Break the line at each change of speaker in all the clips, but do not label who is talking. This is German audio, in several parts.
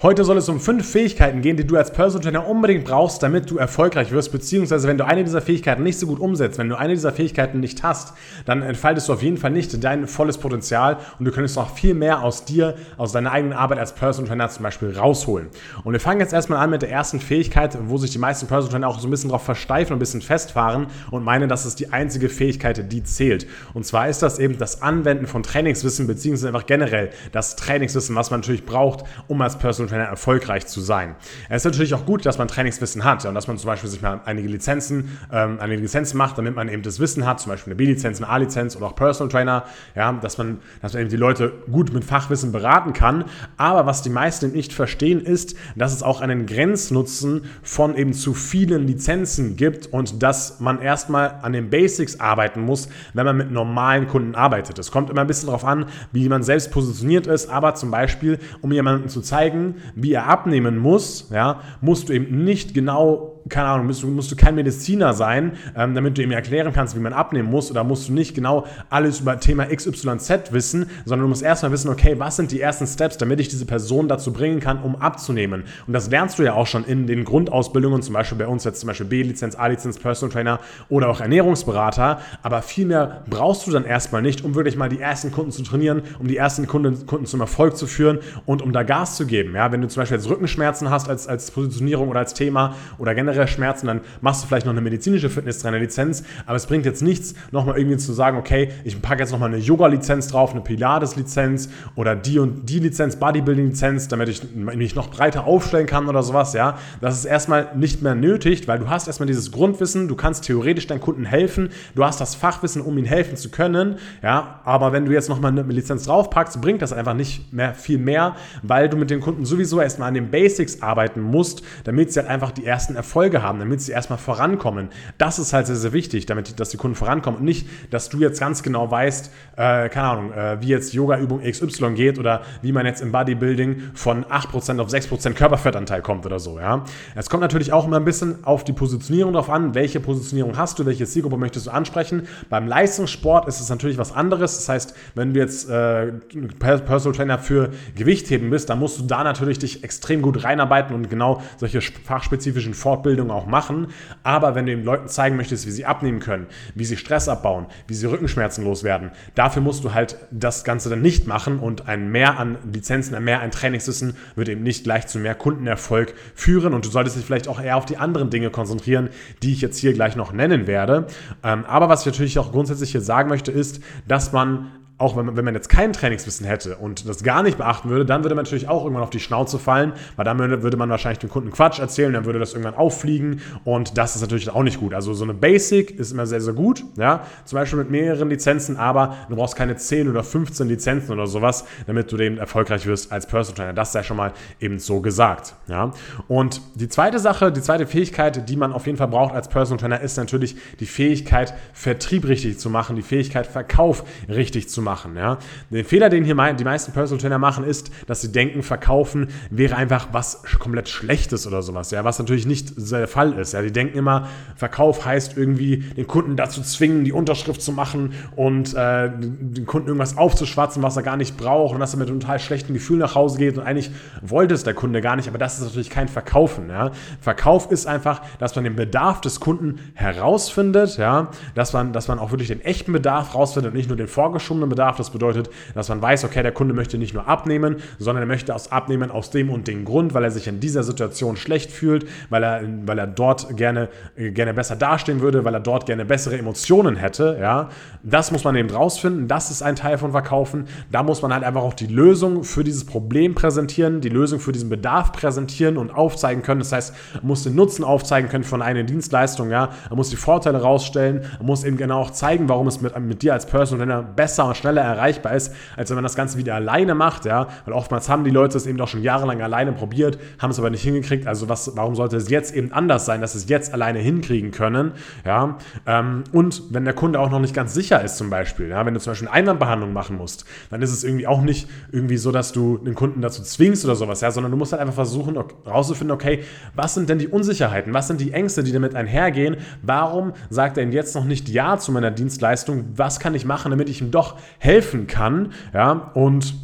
Heute soll es um fünf Fähigkeiten gehen, die du als Personal Trainer unbedingt brauchst, damit du erfolgreich wirst, beziehungsweise wenn du eine dieser Fähigkeiten nicht so gut umsetzt, wenn du eine dieser Fähigkeiten nicht hast, dann entfaltest du auf jeden Fall nicht dein volles Potenzial und du könntest noch viel mehr aus dir, aus deiner eigenen Arbeit als Personal Trainer zum Beispiel rausholen. Und wir fangen jetzt erstmal an mit der ersten Fähigkeit, wo sich die meisten Personal Trainer auch so ein bisschen drauf versteifen und ein bisschen festfahren und meinen, dass es die einzige Fähigkeit, die zählt. Und zwar ist das eben das Anwenden von Trainingswissen, beziehungsweise einfach generell das Trainingswissen, was man natürlich braucht, um als Personal Trainer erfolgreich zu sein. Es ist natürlich auch gut, dass man Trainingswissen hat und dass man zum Beispiel sich mal einige Lizenzen, ähm, einige Lizenzen macht, damit man eben das Wissen hat, zum Beispiel eine B-Lizenz, eine A-Lizenz oder auch Personal Trainer, ja, dass man, dass man eben die Leute gut mit Fachwissen beraten kann. Aber was die meisten nicht verstehen, ist, dass es auch einen Grenznutzen von eben zu vielen Lizenzen gibt und dass man erstmal an den Basics arbeiten muss, wenn man mit normalen Kunden arbeitet. Es kommt immer ein bisschen darauf an, wie man selbst positioniert ist, aber zum Beispiel, um jemandem zu zeigen, wie er abnehmen muss, ja, musst du eben nicht genau keine Ahnung, musst du, musst du kein Mediziner sein, ähm, damit du ihm erklären kannst, wie man abnehmen muss, oder musst du nicht genau alles über Thema XYZ wissen, sondern du musst erstmal wissen, okay, was sind die ersten Steps, damit ich diese Person dazu bringen kann, um abzunehmen. Und das lernst du ja auch schon in den Grundausbildungen, zum Beispiel bei uns jetzt zum Beispiel B-Lizenz, A-Lizenz, Personal Trainer oder auch Ernährungsberater, aber viel mehr brauchst du dann erstmal nicht, um wirklich mal die ersten Kunden zu trainieren, um die ersten Kunden, Kunden zum Erfolg zu führen und um da Gas zu geben. Ja, wenn du zum Beispiel jetzt Rückenschmerzen hast als, als Positionierung oder als Thema oder generell generell Schmerzen, dann machst du vielleicht noch eine medizinische Fitnesstrainer-Lizenz, aber es bringt jetzt nichts, nochmal irgendwie zu sagen, okay, ich packe jetzt nochmal eine Yoga-Lizenz drauf, eine Pilates-Lizenz oder die und die Lizenz, Bodybuilding-Lizenz, damit ich mich noch breiter aufstellen kann oder sowas, ja. Das ist erstmal nicht mehr nötig, weil du hast erstmal dieses Grundwissen, du kannst theoretisch deinen Kunden helfen, du hast das Fachwissen, um ihnen helfen zu können, ja, aber wenn du jetzt nochmal eine Lizenz draufpackst, bringt das einfach nicht mehr viel mehr, weil du mit den Kunden sowieso erstmal an den Basics arbeiten musst, damit sie halt einfach die ersten Erfolge Erfolge haben, damit sie erstmal vorankommen. Das ist halt sehr, sehr wichtig, damit dass die Kunden vorankommen und nicht, dass du jetzt ganz genau weißt, äh, keine Ahnung, äh, wie jetzt Yoga-Übung XY geht oder wie man jetzt im Bodybuilding von 8% auf 6% Körperfettanteil kommt oder so. Ja? Es kommt natürlich auch immer ein bisschen auf die Positionierung drauf an, welche Positionierung hast du, welche Zielgruppe möchtest du ansprechen. Beim Leistungssport ist es natürlich was anderes. Das heißt, wenn du jetzt äh, Personal Trainer für Gewichtheben bist, dann musst du da natürlich dich extrem gut reinarbeiten und genau solche fachspezifischen Fortbildungen Ausbildung auch machen. Aber wenn du den Leuten zeigen möchtest, wie sie abnehmen können, wie sie Stress abbauen, wie sie Rückenschmerzen loswerden, dafür musst du halt das Ganze dann nicht machen und ein Mehr an Lizenzen, ein Mehr an Trainingswissen wird eben nicht gleich zu mehr Kundenerfolg führen und du solltest dich vielleicht auch eher auf die anderen Dinge konzentrieren, die ich jetzt hier gleich noch nennen werde. Ähm, aber was ich natürlich auch grundsätzlich hier sagen möchte, ist, dass man auch wenn man, wenn man jetzt kein Trainingswissen hätte und das gar nicht beachten würde, dann würde man natürlich auch irgendwann auf die Schnauze fallen, weil dann würde, man wahrscheinlich dem Kunden Quatsch erzählen, dann würde das irgendwann auffliegen und das ist natürlich auch nicht gut. Also so eine Basic ist immer sehr, sehr gut, ja, zum Beispiel mit mehreren Lizenzen, aber du brauchst keine 10 oder 15 Lizenzen oder sowas, damit du eben erfolgreich wirst als Personal Trainer. Das sei schon mal eben so gesagt, ja. Und die zweite Sache, die zweite Fähigkeit, die man auf jeden Fall braucht als Personal Trainer, ist natürlich die Fähigkeit, Vertrieb richtig zu machen, die Fähigkeit, Verkauf richtig zu machen machen. Ja? Der Fehler, den hier die meisten Personal Trainer machen, ist, dass sie denken, verkaufen wäre einfach was komplett Schlechtes oder sowas, ja? was natürlich nicht der Fall ist. Ja? Die denken immer, Verkauf heißt irgendwie, den Kunden dazu zwingen, die Unterschrift zu machen und äh, den Kunden irgendwas aufzuschwatzen, was er gar nicht braucht und dass er mit einem total schlechten Gefühl nach Hause geht und eigentlich wollte es der Kunde gar nicht, aber das ist natürlich kein Verkaufen. Ja? Verkauf ist einfach, dass man den Bedarf des Kunden herausfindet, ja? dass, man, dass man auch wirklich den echten Bedarf herausfindet und nicht nur den vorgeschobenen Bedarf Bedarf. Das bedeutet, dass man weiß, okay, der Kunde möchte nicht nur abnehmen, sondern er möchte aus abnehmen aus dem und dem Grund, weil er sich in dieser Situation schlecht fühlt, weil er, weil er dort gerne, gerne besser dastehen würde, weil er dort gerne bessere Emotionen hätte. Ja? Das muss man eben rausfinden. Das ist ein Teil von Verkaufen. Da muss man halt einfach auch die Lösung für dieses Problem präsentieren, die Lösung für diesen Bedarf präsentieren und aufzeigen können. Das heißt, man muss den Nutzen aufzeigen können von einer Dienstleistung. Ja? Man muss die Vorteile rausstellen. Man muss eben genau auch zeigen, warum es mit, mit dir als Personal besser und schneller schneller erreichbar ist, als wenn man das Ganze wieder alleine macht, ja, weil oftmals haben die Leute es eben doch schon jahrelang alleine probiert, haben es aber nicht hingekriegt, also was, warum sollte es jetzt eben anders sein, dass sie es jetzt alleine hinkriegen können, ja, ähm, und wenn der Kunde auch noch nicht ganz sicher ist zum Beispiel, ja, wenn du zum Beispiel eine Einwandbehandlung machen musst, dann ist es irgendwie auch nicht irgendwie so, dass du den Kunden dazu zwingst oder sowas, ja, sondern du musst halt einfach versuchen herauszufinden, okay, was sind denn die Unsicherheiten, was sind die Ängste, die damit einhergehen, warum sagt er ihm jetzt noch nicht Ja zu meiner Dienstleistung, was kann ich machen, damit ich ihm doch helfen kann. Ja, und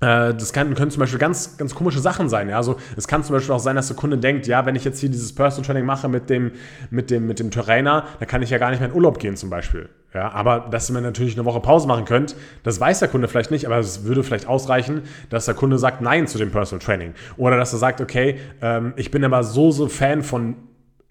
äh, das kann, können zum Beispiel ganz, ganz komische Sachen sein. Ja? Also es kann zum Beispiel auch sein, dass der Kunde denkt, ja, wenn ich jetzt hier dieses Personal Training mache mit dem, mit dem, mit dem Trainer, dann kann ich ja gar nicht mehr in Urlaub gehen zum Beispiel. Ja, aber dass man natürlich eine Woche Pause machen könnt, das weiß der Kunde vielleicht nicht, aber es würde vielleicht ausreichen, dass der Kunde sagt Nein zu dem Personal Training. Oder dass er sagt, okay, ähm, ich bin aber so, so Fan von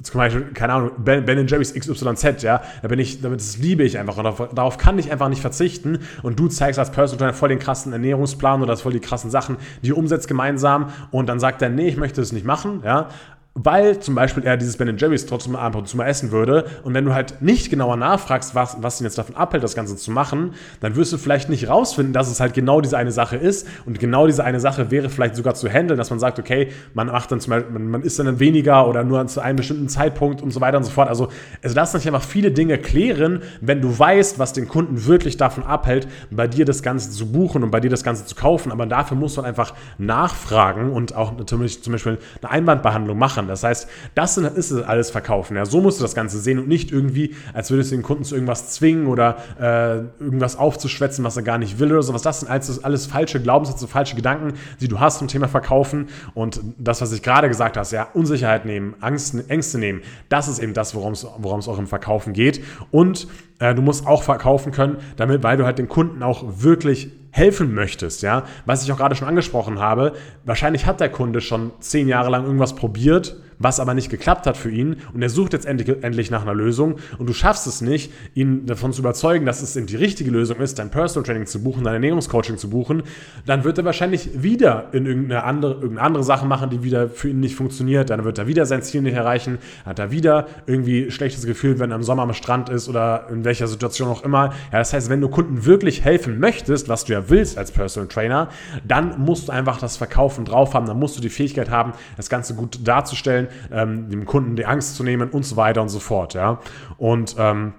zum Beispiel, keine Ahnung, Ben, ben Jerry's XYZ, ja, da bin ich, das liebe ich einfach und darauf, darauf, kann ich einfach nicht verzichten und du zeigst als Personal Trainer voll den krassen Ernährungsplan oder voll die krassen Sachen, die ihr umsetzt gemeinsam und dann sagt er, nee, ich möchte das nicht machen, ja, weil zum Beispiel er dieses Ben Jerry's trotzdem ab und zu mal essen würde. Und wenn du halt nicht genauer nachfragst, was, was ihn jetzt davon abhält, das Ganze zu machen, dann wirst du vielleicht nicht rausfinden, dass es halt genau diese eine Sache ist. Und genau diese eine Sache wäre vielleicht sogar zu handeln, dass man sagt, okay, man macht dann zum Beispiel, man, man isst dann weniger oder nur zu einem bestimmten Zeitpunkt und so weiter und so fort. Also es lassen sich einfach viele Dinge klären, wenn du weißt, was den Kunden wirklich davon abhält, bei dir das Ganze zu buchen und bei dir das Ganze zu kaufen. Aber dafür musst du einfach nachfragen und auch zum Beispiel eine Einwandbehandlung machen machen. Das heißt, das ist alles Verkaufen. Ja, so musst du das Ganze sehen und nicht irgendwie, als würdest du den Kunden zu irgendwas zwingen oder äh, irgendwas aufzuschwätzen, was er gar nicht will oder sowas. Das sind alles, alles falsche Glaubenssätze, falsche Gedanken, die du hast zum Thema Verkaufen. Und das, was ich gerade gesagt habe, ja, Unsicherheit nehmen, Angst, Ängste nehmen, das ist eben das, worum es auch im Verkaufen geht. Und äh, du musst auch verkaufen können, damit, weil du halt den Kunden auch wirklich helfen möchtest, ja. Was ich auch gerade schon angesprochen habe, wahrscheinlich hat der Kunde schon zehn Jahre lang irgendwas probiert was aber nicht geklappt hat für ihn. Und er sucht jetzt endlich, endlich nach einer Lösung. Und du schaffst es nicht, ihn davon zu überzeugen, dass es eben die richtige Lösung ist, dein Personal Training zu buchen, dein Ernährungscoaching zu buchen, dann wird er wahrscheinlich wieder in irgendeine andere, irgendeine andere Sache machen, die wieder für ihn nicht funktioniert, dann wird er wieder sein Ziel nicht erreichen, hat er wieder irgendwie schlechtes Gefühl, wenn er im Sommer am Strand ist oder in welcher Situation auch immer. Ja, das heißt, wenn du Kunden wirklich helfen möchtest, was du ja willst als Personal Trainer, dann musst du einfach das Verkaufen drauf haben, dann musst du die Fähigkeit haben, das Ganze gut darzustellen, ähm, dem Kunden die Angst zu nehmen und so weiter und so fort. Ja? Und ähm,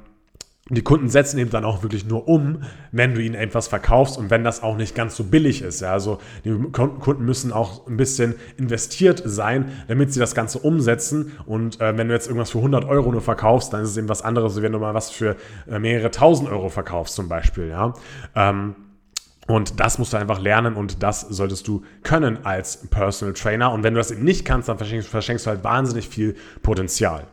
die Kunden setzen eben dann auch wirklich nur um, wenn du ihnen etwas verkaufst und wenn das auch nicht ganz so billig ist. Ja, also die Kunden müssen auch ein bisschen investiert sein, damit sie das Ganze umsetzen. Und äh, wenn du jetzt irgendwas für 100 Euro nur verkaufst, dann ist es eben was anderes, wenn du mal was für äh, mehrere tausend Euro verkaufst zum Beispiel. Ja. Ähm, und das musst du einfach lernen und das solltest du können als Personal Trainer. Und wenn du das eben nicht kannst, dann verschenkst du halt wahnsinnig viel Potenzial.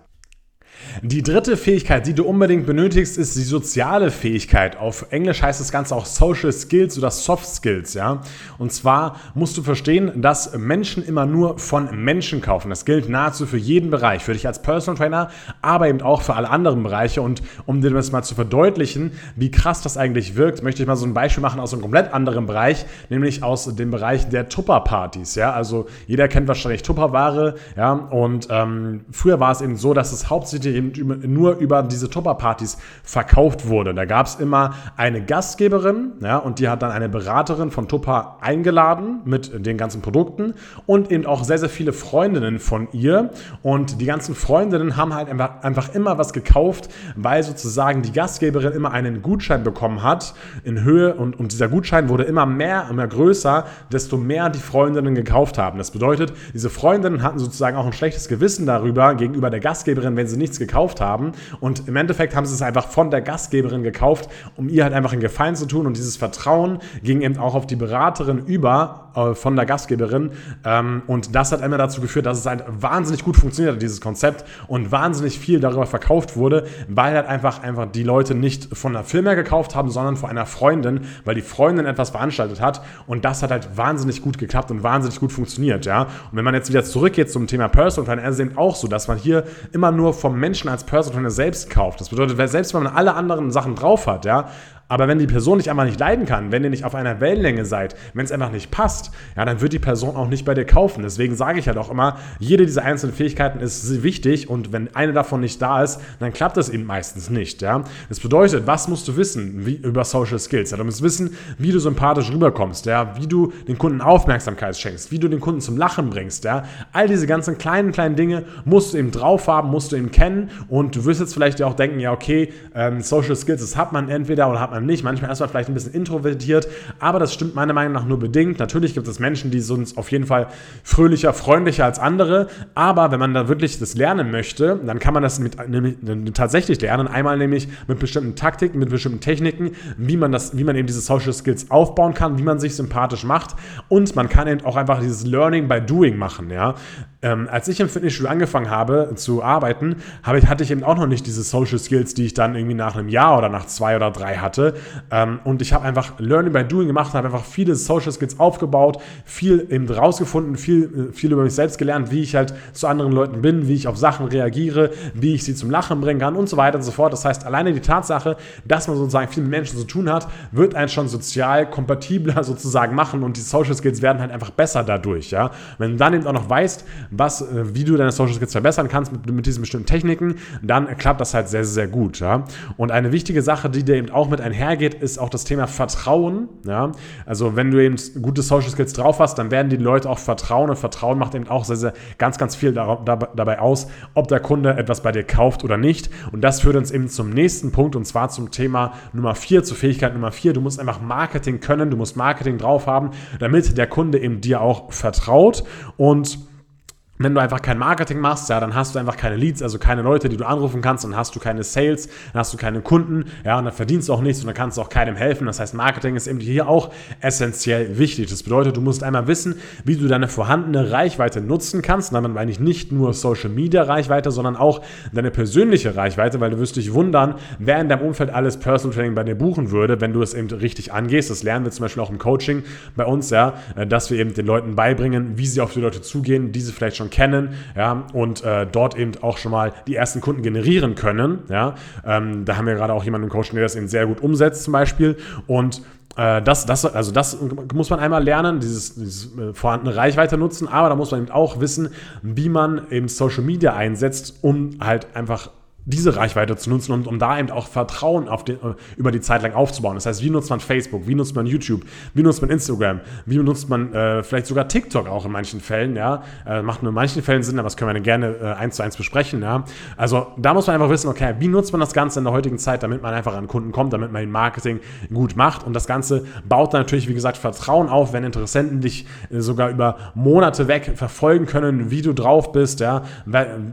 Die dritte Fähigkeit, die du unbedingt benötigst, ist die soziale Fähigkeit. Auf Englisch heißt das Ganze auch Social Skills oder Soft Skills, ja. Und zwar musst du verstehen, dass Menschen immer nur von Menschen kaufen. Das gilt nahezu für jeden Bereich, für dich als Personal Trainer, aber eben auch für alle anderen Bereiche. Und um dir das mal zu verdeutlichen, wie krass das eigentlich wirkt, möchte ich mal so ein Beispiel machen aus einem komplett anderen Bereich, nämlich aus dem Bereich der Tupperpartys, ja. Also jeder kennt wahrscheinlich Tupperware, ja. Und ähm, früher war es eben so, dass es hauptsächlich eben nur über diese Tupper-Partys verkauft wurde. Da gab es immer eine Gastgeberin ja, und die hat dann eine Beraterin von Tupper eingeladen mit den ganzen Produkten und eben auch sehr, sehr viele Freundinnen von ihr. Und die ganzen Freundinnen haben halt einfach, immer was gekauft, weil sozusagen die Gastgeberin immer einen Gutschein bekommen hat in Höhe und, und dieser Gutschein wurde immer mehr, immer größer, desto mehr die Freundinnen gekauft haben. Das bedeutet, diese Freundinnen hatten sozusagen auch ein schlechtes Gewissen darüber gegenüber der Gastgeberin, wenn sie nichts gekauft haben. Und im Endeffekt haben sie es einfach von der Gastgeberin gekauft, um ihr halt einfach einen Gefallen zu tun. Und dieses Vertrauen ging eben auch auf die Beraterin über äh, von der Gastgeberin. Ähm, und das hat einmal dazu geführt, dass es halt wahnsinnig gut funktioniert hat, dieses Konzept, und wahnsinnig viel darüber verkauft wurde, weil halt einfach, einfach die Leute nicht von einer Firma gekauft haben, sondern von einer Freundin, weil die Freundin etwas veranstaltet hat. Und das hat halt wahnsinnig gut geklappt und wahnsinnig gut funktioniert, ja. Und wenn man jetzt wieder zurückgeht zum Thema Personal Trainer, ist es eben auch so, dass man hier immer nur vom Menschen als Personal selbst kauft. Das bedeutet, selbst wenn man alle anderen Sachen drauf hat, ja, aber wenn die Person dich einfach nicht leiden kann, wenn ihr nicht auf einer Wellenlänge seid, wenn es einfach nicht passt, ja, dann wird die Person auch nicht bei dir kaufen. Deswegen sage ich halt auch immer, jede dieser einzelnen Fähigkeiten ist wichtig und wenn eine davon nicht da ist, dann klappt das eben meistens nicht. Ja. Das bedeutet, was musst du wissen wie, über Social Skills? Ja, du musst wissen, wie du sympathisch rüberkommst, ja, wie du den Kunden Aufmerksamkeit schenkst, wie du den Kunden zum Lachen bringst. Ja. All diese ganzen kleinen, kleinen Dinge musst du eben drauf haben, musst du eben kennen und du wirst jetzt vielleicht auch denken, ja, okay, ähm, Social Skills, das hat man entweder oder hat man nicht. Manchmal ist man vielleicht ein bisschen introvertiert, aber das stimmt meiner Meinung nach nur bedingt. Natürlich gibt es Menschen, die sind auf jeden Fall fröhlicher, freundlicher als andere, aber wenn man da wirklich das lernen möchte, dann kann man das mit, nämlich, tatsächlich lernen. Einmal nämlich mit bestimmten Taktiken, mit bestimmten Techniken, wie man, das, wie man eben diese Social Skills aufbauen kann, wie man sich sympathisch macht und man kann eben auch einfach dieses Learning by Doing machen. Ja? Ähm, als ich im Fitnessstudio angefangen habe zu arbeiten, habe ich, hatte ich eben auch noch nicht diese Social Skills, die ich dann irgendwie nach einem Jahr oder nach zwei oder drei hatte. Ähm, und ich habe einfach Learning by Doing gemacht, habe einfach viele Social Skills aufgebaut, viel eben rausgefunden, viel, äh, viel über mich selbst gelernt, wie ich halt zu anderen Leuten bin, wie ich auf Sachen reagiere, wie ich sie zum Lachen bringen kann und so weiter und so fort. Das heißt, alleine die Tatsache, dass man sozusagen viel mit Menschen zu tun hat, wird einen schon sozial kompatibler sozusagen machen und die Social Skills werden halt einfach besser dadurch. Ja? Wenn du dann eben auch noch weißt, was, äh, wie du deine Social Skills verbessern kannst mit, mit diesen bestimmten Techniken, dann klappt das halt sehr, sehr gut. Ja? Und eine wichtige Sache, die dir eben auch mit einhergeht, ist auch das Thema Vertrauen. Ja? Also wenn du eben gute Social Skills drauf hast, dann werden die Leute auch vertrauen und Vertrauen macht eben auch sehr, sehr ganz, ganz viel dabei aus, ob der Kunde etwas bei dir kauft oder nicht. Und das führt uns eben zum nächsten Punkt und zwar zum Thema Nummer 4, zur Fähigkeit Nummer 4. Du musst einfach Marketing können, du musst Marketing drauf haben, damit der Kunde eben dir auch vertraut und wenn du einfach kein Marketing machst, ja, dann hast du einfach keine Leads, also keine Leute, die du anrufen kannst, dann hast du keine Sales, dann hast du keine Kunden, ja, und dann verdienst du auch nichts und dann kannst du auch keinem helfen. Das heißt, Marketing ist eben hier auch essentiell wichtig. Das bedeutet, du musst einmal wissen, wie du deine vorhandene Reichweite nutzen kannst. Und damit meine ich nicht nur Social Media Reichweite, sondern auch deine persönliche Reichweite, weil du wirst dich wundern, wer in deinem Umfeld alles Personal Training bei dir buchen würde, wenn du es eben richtig angehst. Das lernen wir zum Beispiel auch im Coaching bei uns, ja, dass wir eben den Leuten beibringen, wie sie auf die Leute zugehen, diese vielleicht schon schon kennen ja, und äh, dort eben auch schon mal die ersten Kunden generieren können. Ja. Ähm, da haben wir gerade auch jemanden im Coaching, der das eben sehr gut umsetzt zum Beispiel und äh, das, das, also das muss man einmal lernen, dieses, dieses äh, vorhandene Reichweite nutzen, aber da muss man eben auch wissen, wie man eben Social Media einsetzt, um halt einfach diese Reichweite zu nutzen und um da eben auch Vertrauen den, äh, über die Zeit lang aufzubauen. Das heißt, wie nutzt man Facebook, wie nutzt man YouTube, wie nutzt man Instagram, wie nutzt man äh, vielleicht sogar TikTok auch in manchen Fällen, ja. Äh, macht nur in manchen Fällen Sinn, aber das können wir gerne äh, eins zu eins besprechen, ja. Also da muss man einfach wissen, okay, wie nutzt man das Ganze in der heutigen Zeit, damit man einfach an Kunden kommt, damit man den Marketing gut macht und das Ganze baut dann natürlich, wie gesagt, Vertrauen auf, wenn Interessenten dich äh, sogar über Monate weg verfolgen können, wie du drauf bist, ja,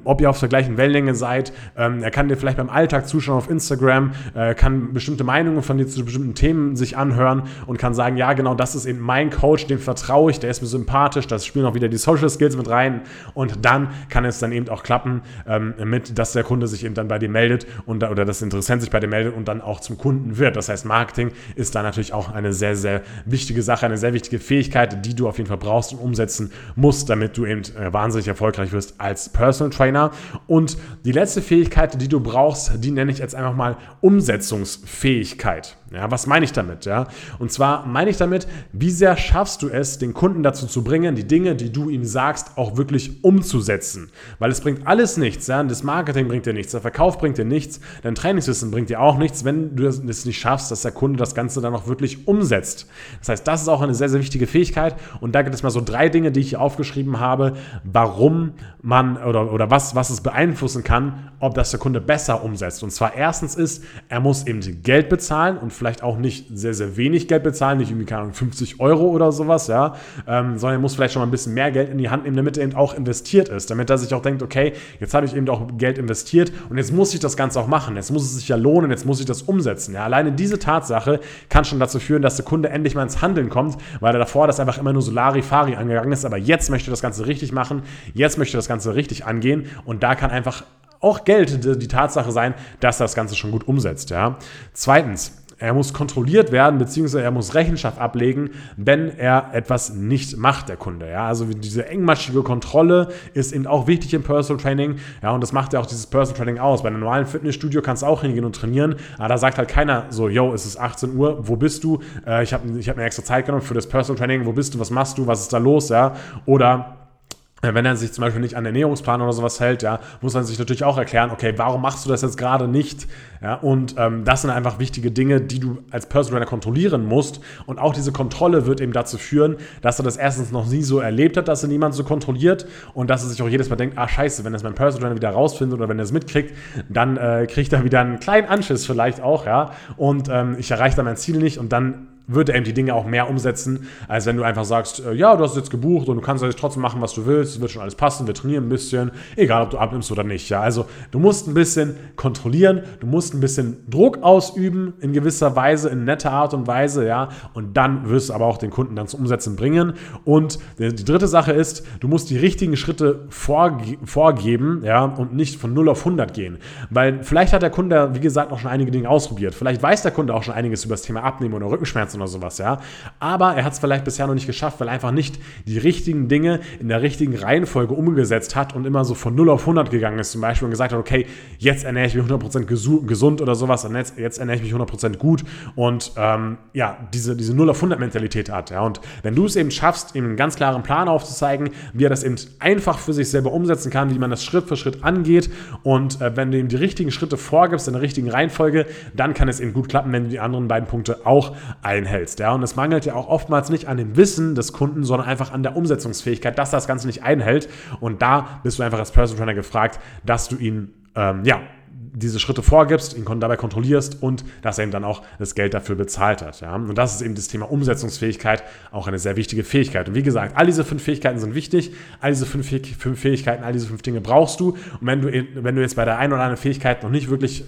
ob ihr auf der gleichen Wellenlänge seid, ähm, er kann dir vielleicht beim Alltag zuschauen auf Instagram, äh, kann bestimmte Meinungen von dir zu bestimmten Themen sich anhören und kann sagen, ja, genau, das ist eben mein Coach, dem vertraue ich, der ist mir sympathisch, das spielen auch wieder die Social Skills mit rein und dann kann es dann eben auch klappen ähm, mit, dass der Kunde sich eben dann bei dir meldet und, oder das Interessent sich bei dir meldet und dann auch zum Kunden wird. Das heißt, Marketing ist da natürlich auch eine sehr, sehr wichtige Sache, eine sehr wichtige Fähigkeit, die du auf jeden Fall brauchst und umsetzen musst, damit du eben äh, wahnsinnig erfolgreich wirst als Personal Trainer. Und die letzte Fähigkeit, Fähigkeit, die du brauchst, die nenne ich jetzt einfach mal Umsetzungsfähigkeit. Ja, was meine ich damit? Ja? Und zwar meine ich damit, wie sehr schaffst du es, den Kunden dazu zu bringen, die Dinge, die du ihm sagst, auch wirklich umzusetzen. Weil es bringt alles nichts. Ja? Das Marketing bringt dir nichts, der Verkauf bringt dir nichts, dein Trainingswissen bringt dir auch nichts, wenn du es nicht schaffst, dass der Kunde das Ganze dann auch wirklich umsetzt. Das heißt, das ist auch eine sehr, sehr wichtige Fähigkeit. Und da gibt es mal so drei Dinge, die ich hier aufgeschrieben habe, warum man oder, oder was, was es beeinflussen kann, ob das der Kunde besser umsetzt. Und zwar erstens ist, er muss eben Geld bezahlen und vielleicht auch nicht sehr, sehr wenig Geld bezahlen, nicht irgendwie, keine Ahnung, 50 Euro oder sowas, ja, ähm, sondern er muss vielleicht schon mal ein bisschen mehr Geld in die Hand nehmen, damit er eben auch investiert ist, damit er sich auch denkt, okay, jetzt habe ich eben auch Geld investiert und jetzt muss ich das Ganze auch machen, jetzt muss es sich ja lohnen, jetzt muss ich das umsetzen. Ja, alleine diese Tatsache kann schon dazu führen, dass der Kunde endlich mal ins Handeln kommt, weil er davor das einfach immer nur so Larifari angegangen ist, aber jetzt möchte das Ganze richtig machen, jetzt möchte das Ganze richtig angehen und da kann einfach auch Geld die Tatsache sein, dass er das Ganze schon gut umsetzt. Ja. Zweitens, er muss kontrolliert werden, beziehungsweise er muss Rechenschaft ablegen, wenn er etwas nicht macht, der Kunde. Ja, also diese engmaschige Kontrolle ist eben auch wichtig im Personal Training. Ja, und das macht ja auch dieses Personal Training aus. Bei einem normalen Fitnessstudio kannst du auch hingehen und trainieren, aber da sagt halt keiner so, yo, es ist 18 Uhr, wo bist du? Äh, ich habe ich hab mir extra Zeit genommen für das Personal Training, wo bist du, was machst du, was ist da los? Ja, oder wenn er sich zum Beispiel nicht an Ernährungsplan oder sowas hält, ja, muss man sich natürlich auch erklären, okay, warum machst du das jetzt gerade nicht? Ja, und ähm, das sind einfach wichtige Dinge, die du als Personal kontrollieren musst. Und auch diese Kontrolle wird eben dazu führen, dass er das erstens noch nie so erlebt hat, dass er niemand so kontrolliert und dass er sich auch jedes Mal denkt, ah scheiße, wenn das mein Personal wieder rausfindet oder wenn er es mitkriegt, dann äh, kriegt er wieder einen kleinen Anschiss vielleicht auch, ja. Und ähm, ich erreiche dann mein Ziel nicht und dann würde eben die Dinge auch mehr umsetzen, als wenn du einfach sagst, äh, ja, du hast jetzt gebucht und du kannst jetzt trotzdem machen, was du willst, es wird schon alles passen, wir trainieren ein bisschen, egal ob du abnimmst oder nicht. Ja, also du musst ein bisschen kontrollieren, du musst ein bisschen Druck ausüben in gewisser Weise, in netter Art und Weise, ja, und dann wirst du aber auch den Kunden dann zum Umsetzen bringen. Und die, dritte Sache ist, du musst die richtigen Schritte vorge vorgeben, ja, und nicht von 0 auf 100 gehen, weil vielleicht hat der Kunde, wie gesagt, auch schon einige Dinge ausprobiert, vielleicht weiß der Kunde auch schon einiges über das Thema Abnehmen oder Rückenschmerzen oder sowas, ja. Aber er hat es vielleicht bisher noch nicht geschafft, weil er einfach nicht die richtigen Dinge in der richtigen Reihenfolge umgesetzt hat und immer so von 0 auf 100 gegangen ist zum Beispiel und gesagt hat, okay, jetzt ernähre ich mich 100% gesund oder sowas und jetzt, jetzt ernähre ich mich 100% gut und ähm, ja, diese, diese 0 auf 100 Mentalität hat, ja. Und wenn du es eben schaffst, ihm einen ganz klaren Plan aufzuzeigen, wie er das eben einfach für sich selber umsetzen kann, wie man das Schritt für Schritt angeht und äh, wenn du ihm die richtigen Schritte vorgibst in der richtigen Reihenfolge, dann kann es eben gut klappen, wenn du die anderen beiden Punkte auch einhältst einhältst. Ja? Und es mangelt ja auch oftmals nicht an dem Wissen des Kunden, sondern einfach an der Umsetzungsfähigkeit, dass das Ganze nicht einhält. Und da bist du einfach als Personal Trainer gefragt, dass du ihn ähm, ja, diese Schritte vorgibst, ihn dabei kontrollierst und dass er ihm dann auch das Geld dafür bezahlt hat. Ja? Und das ist eben das Thema Umsetzungsfähigkeit, auch eine sehr wichtige Fähigkeit. Und wie gesagt, all diese fünf Fähigkeiten sind wichtig, all diese fünf, fünf Fähigkeiten, all diese fünf Dinge brauchst du. Und wenn du, wenn du jetzt bei der einen oder anderen Fähigkeit noch nicht wirklich,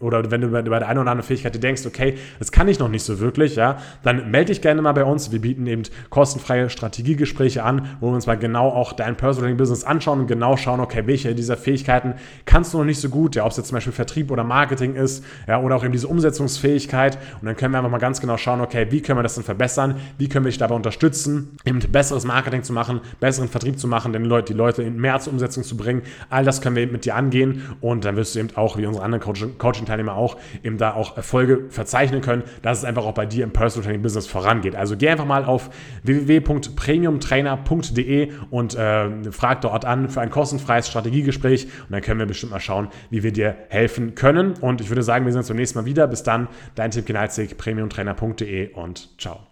oder wenn du bei der einen oder anderen Fähigkeit denkst, okay, das kann ich noch nicht so wirklich, ja, dann melde dich gerne mal bei uns. Wir bieten eben kostenfreie Strategiegespräche an, wo wir uns mal genau auch dein Personal Business anschauen und genau schauen, okay, welche dieser Fähigkeiten kannst du noch nicht so gut, ja, ob es jetzt zum Beispiel Vertrieb oder Marketing ist, ja, oder auch eben diese Umsetzungsfähigkeit. Und dann können wir einfach mal ganz genau schauen, okay, wie können wir das denn verbessern? Wie können wir dich dabei unterstützen, eben besseres Marketing zu machen, besseren Vertrieb zu machen, den Leute, die Leute in mehr zur Umsetzung zu bringen. All das können wir eben mit dir angehen und dann wirst du eben auch, wie unsere anderen Coaching-Teilnehmer auch, eben da auch Erfolge verzeichnen können, dass es einfach auch bei dir im Personal Training Business vorangeht. Also geh einfach mal auf www.premiumtrainer.de und äh, frag dort an für ein kostenfreies Strategiegespräch und dann können wir bestimmt mal schauen, wie wir dir helfen können. Und ich würde sagen, wir sehen uns beim nächsten Mal wieder. Bis dann, dein Tim Kinalzig, premiumtrainer.de und ciao.